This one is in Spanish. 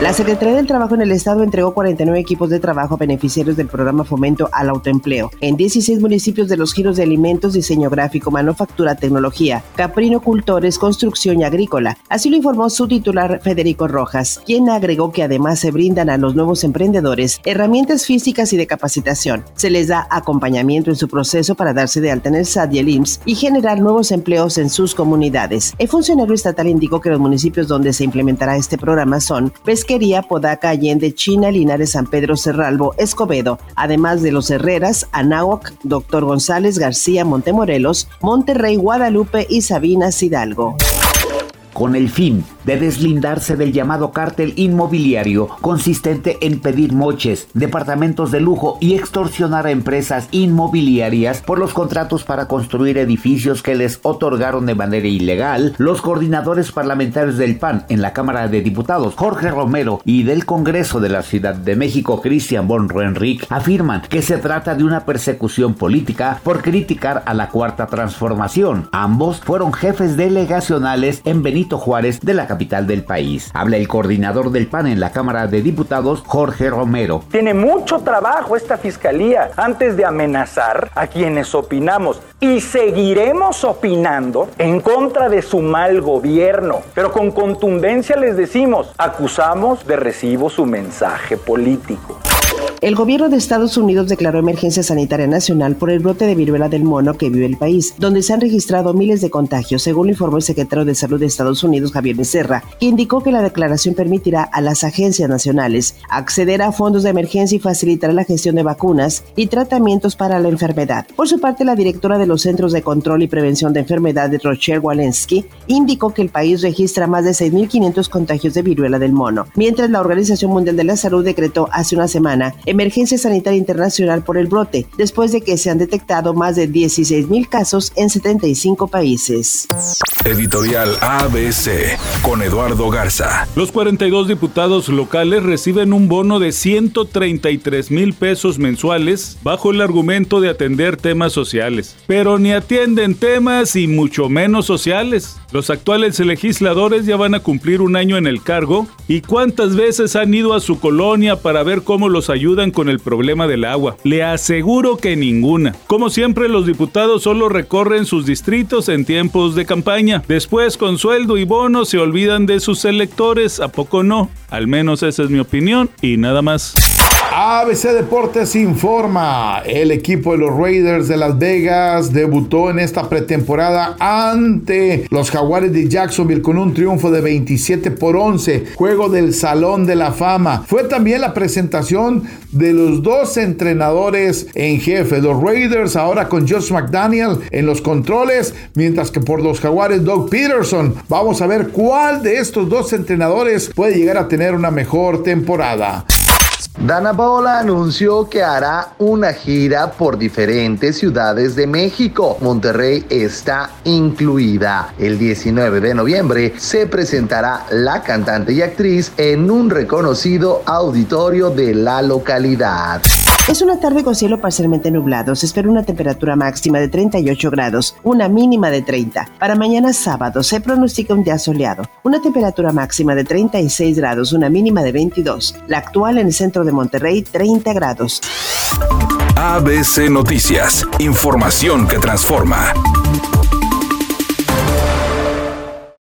La Secretaría del Trabajo en el Estado entregó 49 equipos de trabajo a beneficiarios del programa Fomento al Autoempleo en 16 municipios de los giros de alimentos, diseño gráfico, manufactura, tecnología, caprino, cultores, construcción y agrícola. Así lo informó su titular Federico Rojas, quien agregó que además se brindan a los nuevos emprendedores herramientas físicas y de capacitación. Se les da acompañamiento en su proceso para darse de alta en el SAT y el IMSS y generar nuevos empleos en sus comunidades. El funcionario estatal indicó que los municipios donde se implementará este programa son Pesquería, Podaca, Allende, China, Linares, San Pedro, Cerralbo, Escobedo, además de los Herreras, Anáhuac, Doctor González, García, Montemorelos, Monterrey, Guadalupe y Sabinas Hidalgo. Con el fin de deslindarse del llamado cártel inmobiliario consistente en pedir moches, departamentos de lujo y extorsionar a empresas inmobiliarias por los contratos para construir edificios que les otorgaron de manera ilegal, los coordinadores parlamentarios del PAN en la Cámara de Diputados, Jorge Romero, y del Congreso de la Ciudad de México, Cristian von Roenrick, afirman que se trata de una persecución política por criticar a la Cuarta Transformación. Ambos fueron jefes delegacionales en Benito Juárez de la capital del país. Habla el coordinador del PAN en la Cámara de Diputados, Jorge Romero. Tiene mucho trabajo esta fiscalía antes de amenazar a quienes opinamos y seguiremos opinando en contra de su mal gobierno. Pero con contundencia les decimos, acusamos de recibo su mensaje político. El gobierno de Estados Unidos declaró emergencia sanitaria nacional por el brote de viruela del mono que vive el país, donde se han registrado miles de contagios, según lo informó el secretario de Salud de Estados Unidos, Javier Becerra, que indicó que la declaración permitirá a las agencias nacionales acceder a fondos de emergencia y facilitará la gestión de vacunas y tratamientos para la enfermedad. Por su parte, la directora de los Centros de Control y Prevención de Enfermedades, Rochelle Walensky, indicó que el país registra más de 6.500 contagios de viruela del mono, mientras la Organización Mundial de la Salud decretó hace una semana emergencia sanitaria internacional por el brote, después de que se han detectado más de 16 mil casos en 75 países. Editorial ABC con Eduardo Garza. Los 42 diputados locales reciben un bono de 133 mil pesos mensuales bajo el argumento de atender temas sociales, pero ni atienden temas y mucho menos sociales. Los actuales legisladores ya van a cumplir un año en el cargo y cuántas veces han ido a su colonia para ver cómo los con el problema del agua. Le aseguro que ninguna. Como siempre los diputados solo recorren sus distritos en tiempos de campaña. Después con sueldo y bono se olvidan de sus electores, ¿a poco no? Al menos esa es mi opinión y nada más. ABC Deportes informa, el equipo de los Raiders de Las Vegas debutó en esta pretemporada ante los Jaguares de Jacksonville con un triunfo de 27 por 11, juego del Salón de la Fama. Fue también la presentación de los dos entrenadores en jefe, los Raiders ahora con Josh McDaniel en los controles, mientras que por los Jaguares Doug Peterson. Vamos a ver cuál de estos dos entrenadores puede llegar a tener una mejor temporada. Dana Paola anunció que hará una gira por diferentes ciudades de México. Monterrey está incluida. El 19 de noviembre se presentará la cantante y actriz en un reconocido auditorio de la localidad. Es una tarde con cielo parcialmente nublado. Se espera una temperatura máxima de 38 grados, una mínima de 30. Para mañana sábado se pronostica un día soleado. Una temperatura máxima de 36 grados, una mínima de 22. La actual en el centro de Monterrey, 30 grados. ABC Noticias. Información que transforma.